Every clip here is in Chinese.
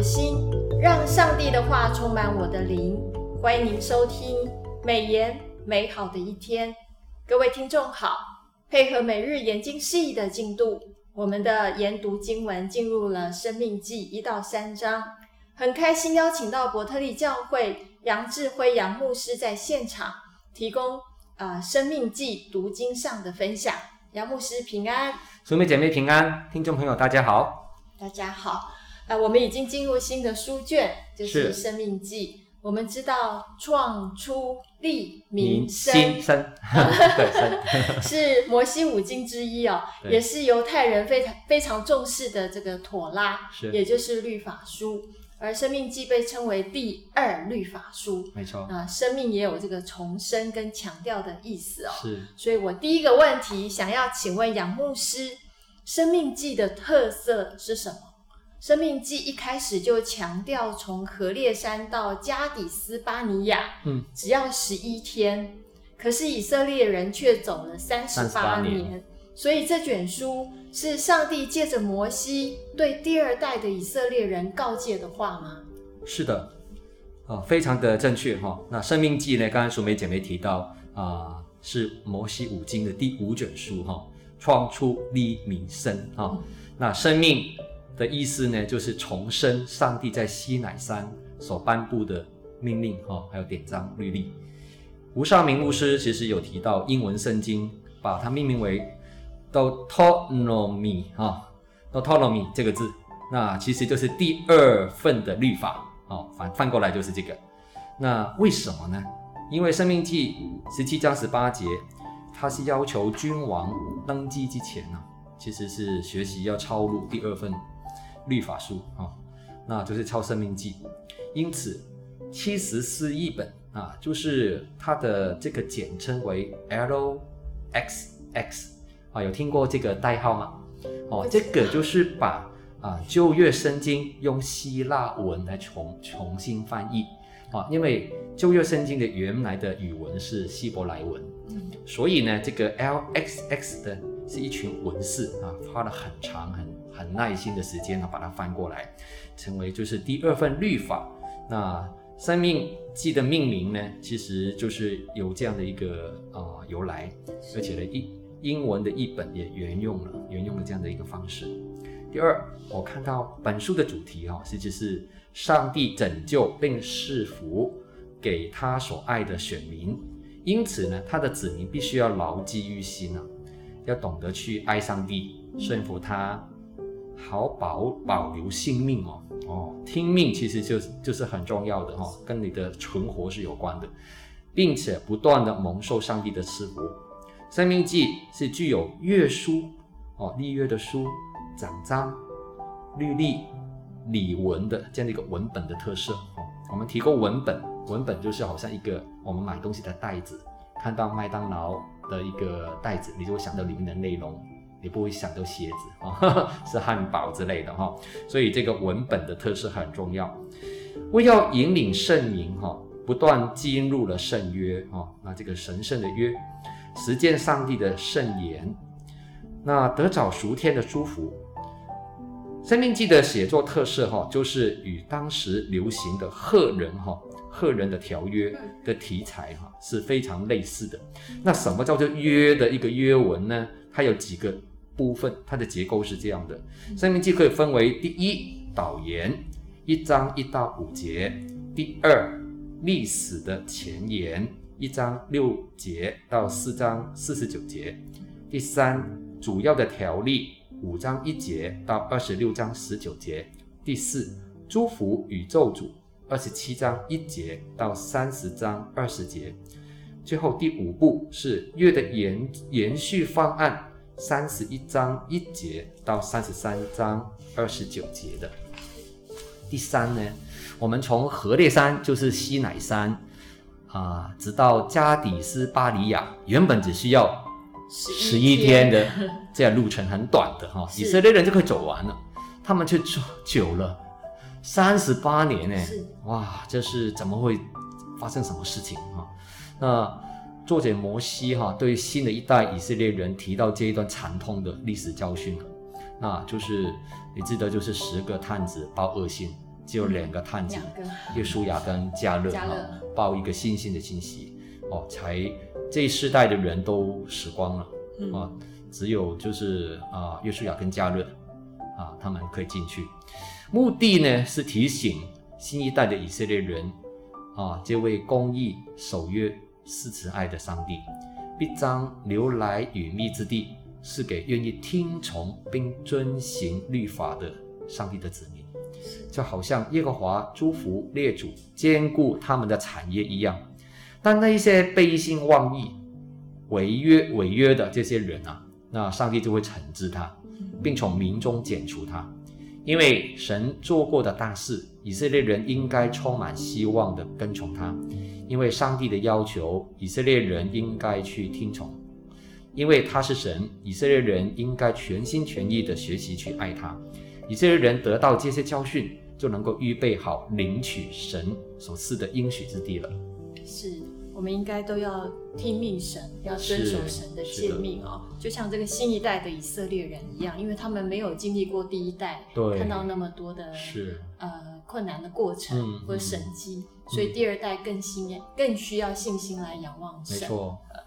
的心，让上帝的话充满我的灵。欢迎您收听美言美好的一天。各位听众好，配合每日研经释义的进度，我们的研读经文进入了《生命记》一到三章。很开心邀请到伯特利教会杨志辉杨牧师在现场提供啊《生命记》读经上的分享。杨牧师平安，姊妹姐妹平安，听众朋友大家好，大家好。啊，我们已经进入新的书卷，就是《生命记》。我们知道创出利民申，申 对 是摩西五经之一哦，也是犹太人非常非常重视的这个妥拉，是也就是律法书。而《生命记》被称为第二律法书，没错。啊，生命也有这个重生跟强调的意思哦。是，所以我第一个问题想要请问杨牧师，《生命记》的特色是什么？《申命记》一开始就强调从何烈山到加底斯巴尼亚，嗯，只要十一天，可是以色列人却走了三十八年。所以这卷书是上帝借着摩西对第二代的以色列人告诫的话吗？是的，啊、呃，非常的正确哈、哦。那《生命记》呢，刚才淑梅姐妹提到啊、呃，是摩西五经的第五卷书哈，创、哦、出利民生哈。哦嗯、那生命的意思呢，就是重申上帝在西乃山所颁布的命令哈、还有典章律例。吴绍明牧师其实有提到英文圣经，把它命名为。Deuteronomy 啊，Deuteronomy 这个字，那其实就是第二份的律法哦，反翻过来就是这个。那为什么呢？因为《生命记》十七章十八节，它是要求君王登基之前呢，其实是学习要抄录第二份律法书啊，那就是超生命记》。因此，七十四译本啊，就是它的这个简称为 LXX。啊，有听过这个代号吗？哦，这个就是把啊旧约圣经用希腊文来重重新翻译啊，因为旧约圣经的原来的语文是希伯来文，所以呢，这个 LXX 的是一群文士啊，花了很长很很耐心的时间呢，把它翻过来，成为就是第二份律法。那生命记的命名呢，其实就是有这样的一个呃由来，而且呢一。英文的译本也沿用了，沿用了这样的一个方式。第二，我看到本书的主题哈、哦，实际是上帝拯救并赐福给他所爱的选民，因此呢，他的子民必须要牢记于心啊，要懂得去爱上帝，顺服他，好保保留性命哦哦，听命其实就是就是很重要的哈、哦，跟你的存活是有关的，并且不断的蒙受上帝的赐福。生命记是具有约书哦，立约的书、掌章、律例、礼文的这样的一个文本的特色哦。我们提供文本，文本就是好像一个我们买东西的袋子，看到麦当劳的一个袋子，你就会想到里面的内容，你不会想到鞋子哦，是汉堡之类的哈。所以这个文本的特色很重要。为要引领圣民哈，不断进入了圣约哈，那这个神圣的约。实践上帝的圣言，那得早熟天的祝福。生命记的写作特色哈，就是与当时流行的赫人哈赫人的条约的题材哈是非常类似的。那什么叫做约的一个约文呢？它有几个部分，它的结构是这样的。生命记可以分为第一导言，一章一到五节；第二历史的前言。一章六节到四章四十九节，第三主要的条例五章一节到二十六章十九节，第四祝福与咒诅二十七章一节到三十章二十节，最后第五步是月的延延续方案三十一章一节到三十三章二十九节的。第三呢，我们从何烈山就是西乃山。啊，直到加底斯巴里亚，原本只需要十一天的这样路程，很短的哈，以色列人就可以走完了，他们却走久了三十八年呢。哇，这是怎么会发生什么事情哈？那作者摩西哈对新的一代以色列人提到这一段惨痛的历史教训，那就是你记得就是十个探子报恶信。只有两个探子，约书亚跟加勒哈报一个信心的信息。哦，才这一世代的人都死光了、嗯、啊，只有就是啊约书亚跟加勒啊他们可以进去，目的呢是提醒新一代的以色列人啊，这位公义守约是慈爱的上帝，必将流来与蜜之地。是给愿意听从并遵行律法的上帝的子民，就好像耶和华祝福列祖，兼顾他们的产业一样。但那一些背信忘义、违约违约的这些人啊，那上帝就会惩治他，并从民中剪除他。因为神做过的大事，以色列人应该充满希望的跟从他。因为上帝的要求，以色列人应该去听从。因为他是神，以色列人应该全心全意地学习去爱他。以色列人得到这些教训，就能够预备好领取神所赐的应许之地了。是，我们应该都要听命神，要遵守神的诫命哦。就像这个新一代的以色列人一样，因为他们没有经历过第一代，对，看到那么多的是呃困难的过程或神迹，所以第二代更信更需要信心来仰望神。没错，呃，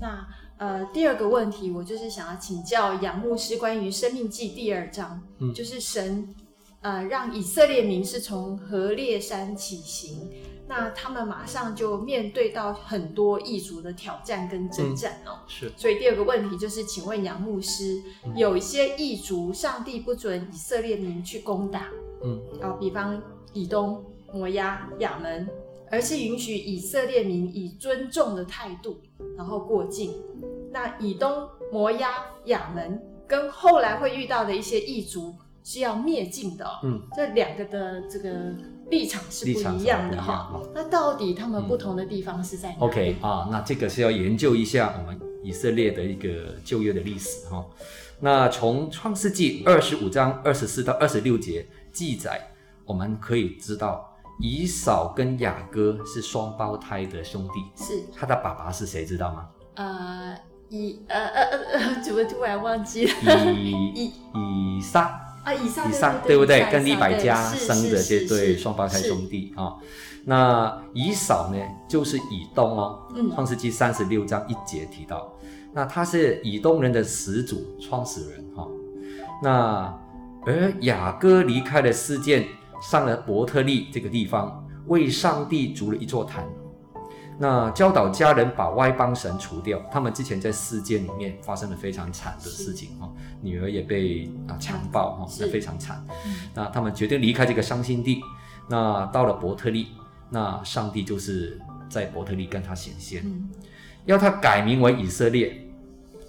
那。呃，第二个问题，我就是想要请教杨牧师关于《生命记》第二章，嗯，就是神，呃，让以色列民是从何烈山起行，那他们马上就面对到很多异族的挑战跟征战哦，是。所以第二个问题就是，请问杨牧师，嗯，有一些异族，上帝不准以色列民去攻打，嗯，啊，比方以东、摩押、亚门，而是允许以色列民以尊重的态度，然后过境。那以东、摩押、亚门跟后来会遇到的一些异族是要灭尽的，嗯，这两个的这个立场是不一样的哈。那到底他们不同的地方是在哪里？OK 啊，那这个是要研究一下我们以色列的一个旧约的历史哈。那从创世纪二十五章二十四到二十六节记载，我们可以知道以扫跟雅各是双胞胎的兄弟，是他的爸爸是谁？知道吗？呃。以呃呃呃，怎么突然忘记了？以以以撒啊，以上对不对？跟利百家生的这对双胞胎兄弟啊。那以扫呢，就是以东哦。嗯。创世纪三十六章一节提到，那他是以东人的始祖、创始人哈。那而雅各离开了世界，上了伯特利这个地方，为上帝筑了一座坛。那教导家人把歪邦神除掉，他们之前在事件里面发生了非常惨的事情哈，女儿也被啊强暴哈，那非常惨。那他们决定离开这个伤心地，那到了伯特利，那上帝就是在伯特利跟他显现，要他改名为以色列，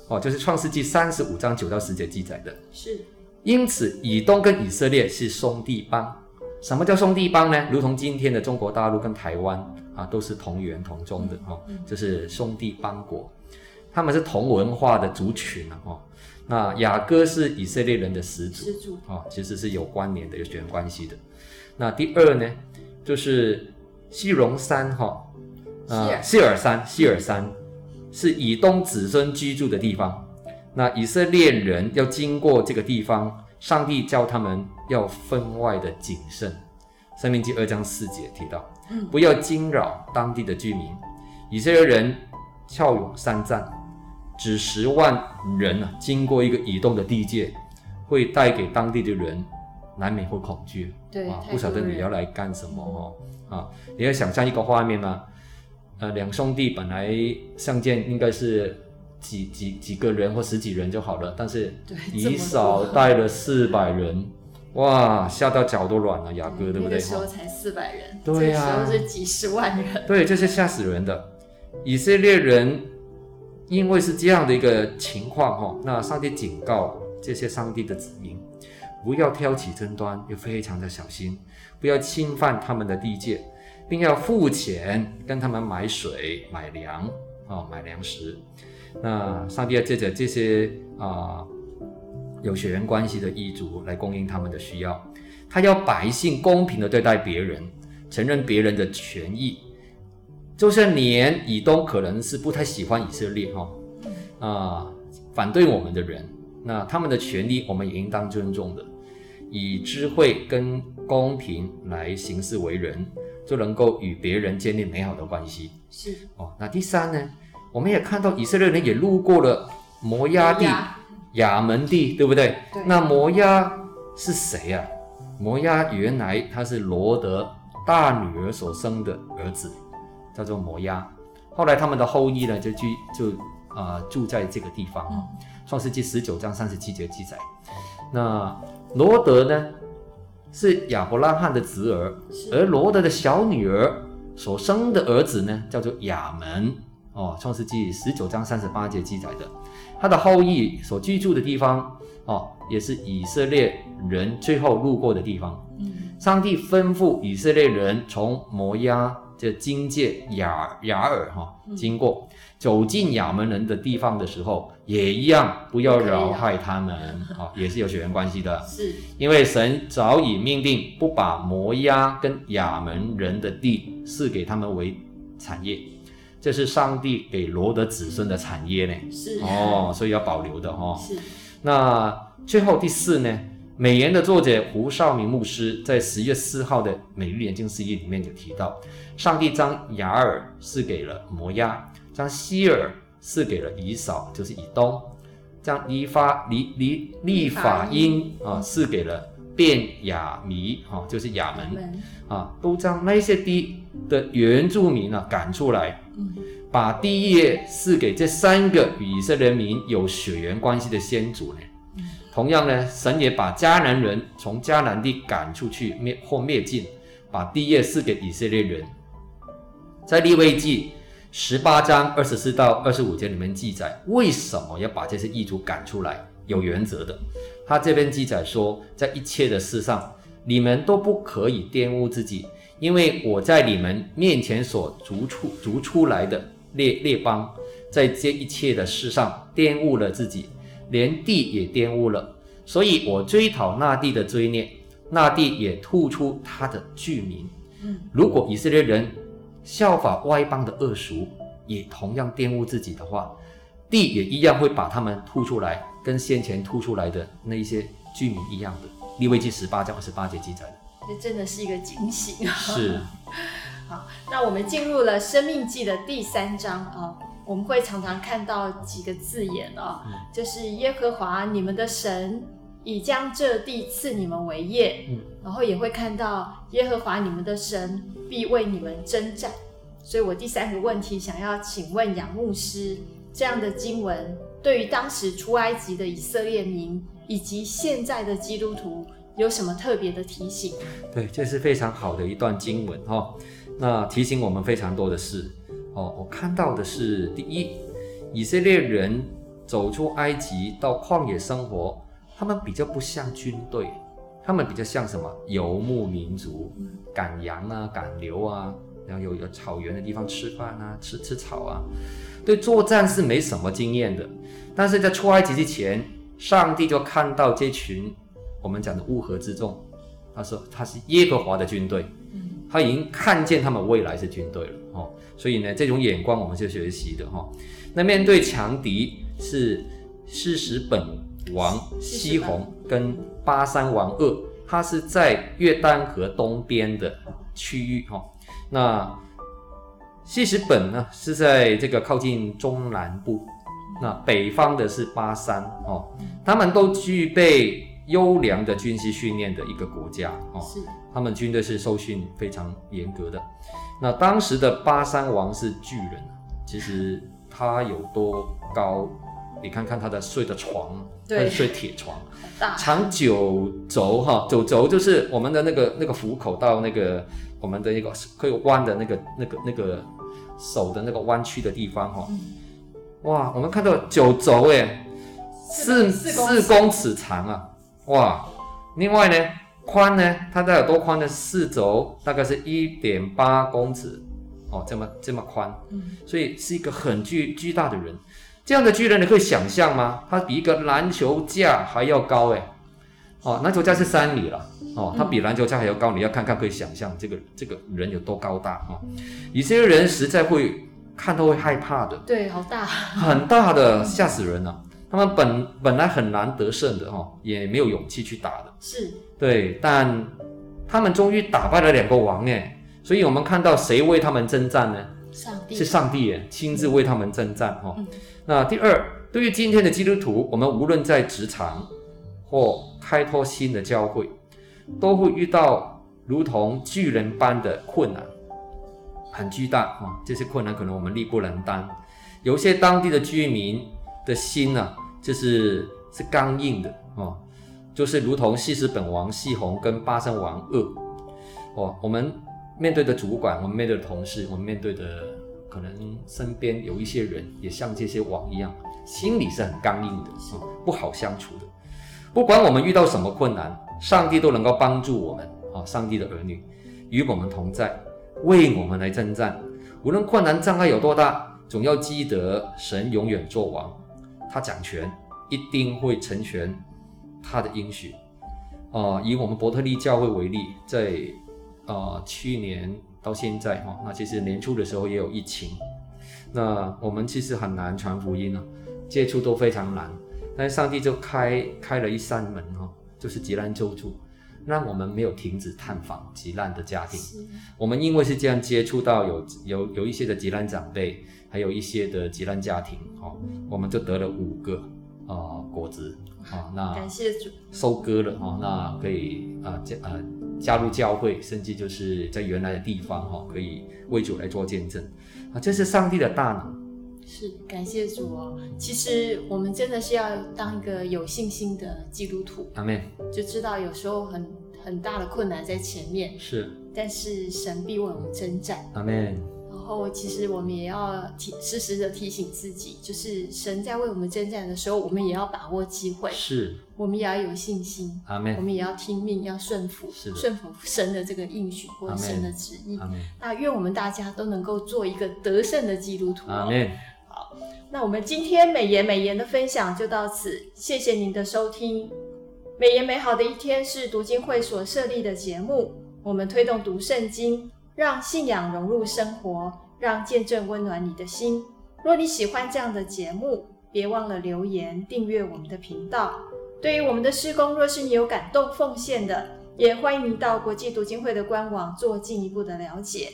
哦，就是创世纪三十五章九到十节记载的。是，因此以东跟以色列是兄弟邦。什么叫兄弟邦呢？如同今天的中国大陆跟台湾啊，都是同源同宗的哈，就是兄弟邦国，他们是同文化的族群啊哈。那雅各是以色列人的始祖，始祖啊，其实是有关联的，有血缘关系的。那第二呢，就是西荣山哈，啊，希尔山，希尔山是以东子孙居住的地方。那以色列人要经过这个地方。上帝教他们要分外的谨慎，《申命记》二章四节提到，不要惊扰当地的居民。以色列人骁勇善战，只十万人啊，经过一个移动的地界，会带给当地的人难免会恐惧。对啊，不晓得你要来干什么哦啊！你要想象一个画面吗？呃，两兄弟本来相见应该是。几几几个人或十几人就好了，但是以少带了四百人，哇，吓到脚都软了。雅各对不对？那时候才四百人，对呀、啊，这时候是几十万人，对，这是吓死人的。以色列人因为是这样的一个情况哈，那上帝警告这些上帝的子民，不要挑起争端，要非常的小心，不要侵犯他们的地界，并要付钱跟他们买水、买粮啊，买粮食。那上帝要借着这些啊、呃、有血缘关系的异族来供应他们的需要，他要百姓公平的对待别人，承认别人的权益，就算连以东可能是不太喜欢以色列哈啊、呃、反对我们的人，那他们的权利我们也应当尊重的。以智慧跟公平来行事为人，就能够与别人建立美好的关系。是哦，那第三呢，我们也看到以色列人也路过了摩押地、亚门地，对不对？对。那摩押是谁呀、啊？摩押原来他是罗德大女儿所生的儿子，叫做摩押。后来他们的后裔呢，就居就啊、呃、住在这个地方。嗯、创世纪十九章三十七节记载，那罗德呢是亚伯拉罕的侄儿，而罗德的小女儿所生的儿子呢，叫做亚门。哦，创世纪十九章三十八节记载的，他的后裔所居住的地方，哦，也是以色列人最后路过的地方。嗯，上帝吩咐以色列人从摩押这经界雅雅尔哈经过，走进亚门人的地方的时候，也一样不要扰害他们啊，也是有血缘关系的。是，因为神早已命定不把摩押跟亚门人的地赐给他们为产业。这是上帝给罗德子孙的产业呢，是哦，所以要保留的哈、哦。是。那最后第四呢，美言的作者胡少明牧师在十月四号的每日研经释义里面有提到，上帝将雅尔赐给了摩押，将希尔赐给了以扫，就是以东，将利法利利利法因啊赐给了便雅悯，哈，就是亚门啊，都将那些地的原住民啊赶出来。把第一业赐给这三个与以色列民有血缘关系的先祖呢。同样呢，神也把迦南人从迦南地赶出去灭或灭尽，把地业赐给以色列人。在利未记十八章二十四到二十五节里面记载，为什么要把这些异族赶出来？有原则的。他这边记载说，在一切的事上，你们都不可以玷污自己。因为我在你们面前所逐出逐出来的列列邦，在这一切的事上玷污了自己，连地也玷污了，所以我追讨那地的罪孽，那地也吐出他的居民。如果以色列人效法外邦的恶俗，也同样玷污自己的话，地也一样会把他们吐出来，跟先前吐出来的那一些居民一样的。利未记十八章二十八节记载的。这真的是一个警醒啊！是，好，那我们进入了《生命记》的第三章啊，我们会常常看到几个字眼啊，嗯、就是耶和华你们的神已将这地赐你们为业，嗯，然后也会看到耶和华你们的神必为你们征战。所以我第三个问题想要请问杨牧师，这样的经文对于当时出埃及的以色列民以及现在的基督徒，有什么特别的提醒？对，这是非常好的一段经文哈、哦。那提醒我们非常多的事哦。我看到的是，第一，以色列人走出埃及到旷野生活，他们比较不像军队，他们比较像什么游牧民族，赶羊啊，赶牛啊，然后有有草原的地方吃饭啊，吃吃草啊，对作战是没什么经验的。但是在出埃及之前，上帝就看到这群。我们讲的乌合之众，他说他是耶和华的军队，他已经看见他们未来是军队了哦，所以呢，这种眼光我们是学习的哈。那面对强敌是西实本王西宏跟巴山王二，他是在约旦河东边的区域哈。那西实本呢是在这个靠近中南部，那北方的是巴山哦，他们都具备。优良的军事训练的一个国家哦，是他们军队是受训非常严格的。那当时的巴山王是巨人，其实他有多高？你看看他的睡的床，他是睡铁床，长九轴哈，九轴就是我们的那个那个虎口到那个我们的一个可以弯的那个那个那个手的那个弯曲的地方哈。哇，我们看到九轴哎，四四公尺长啊！哇，另外呢，宽呢，它大概有多宽呢？四轴大概是一点八公尺，哦，这么这么宽，嗯，所以是一个很巨巨大的人。这样的巨人你可以想象吗？他比一个篮球架还要高诶，哦，篮球架是三米了，哦，他比篮球架还要高，你要看看可以想象这个这个人有多高大啊？有些人实在会看到会害怕的，对，好大，很大的，吓死人了。他们本本来很难得胜的哦，也没有勇气去打的。是，对，但他们终于打败了两个王哎，所以我们看到谁为他们征战呢？上帝是上帝耶，亲自为他们征战哈。嗯、那第二，对于今天的基督徒，我们无论在职场或开拓新的教会，都会遇到如同巨人般的困难，很巨大啊！这些困难可能我们力不能当。有些当地的居民的心呢、啊，就是是刚硬的哦，就是如同西施本王西宏跟巴珊王噩哦，我们面对的主管，我们面对的同事，我们面对的可能身边有一些人，也像这些王一样，心里是很刚硬的哦，不好相处的。不管我们遇到什么困难，上帝都能够帮助我们啊！上帝的儿女与我们同在，为我们来征战。无论困难障碍有多大。总要记得，神永远作王，他掌权，一定会成全他的应许。啊、以我们伯特利教会为例，在啊、呃、去年到现在哈，那其实年初的时候也有疫情，那我们其实很难传福音啊，接触都非常难，但是上帝就开开了一扇门哈，就是吉兰州住。让我们没有停止探访急难的家庭。我们因为是这样接触到有有有一些的急难长辈，还有一些的急难家庭，哦，我们就得了五个啊、呃、果子啊，那感谢主收割了哦，那可以啊加啊加入教会，甚至就是在原来的地方哈，可以为主来做见证啊，这是上帝的大能。是感谢主哦，其实我们真的是要当一个有信心的基督徒。阿门。就知道有时候很很大的困难在前面，是，但是神必为我们征战。阿门。然后其实我们也要提时时的提醒自己，就是神在为我们征战的时候，我们也要把握机会。是。我们也要有信心。阿门。我们也要听命，要顺服，是，顺服神的这个应许或者神的旨意。阿门。那愿我们大家都能够做一个得胜的基督徒。阿门。那我们今天美言美言的分享就到此，谢谢您的收听。美言美好的一天是读经会所设立的节目，我们推动读圣经，让信仰融入生活，让见证温暖你的心。若你喜欢这样的节目，别忘了留言订阅我们的频道。对于我们的施工，若是你有感动奉献的，也欢迎您到国际读经会的官网做进一步的了解。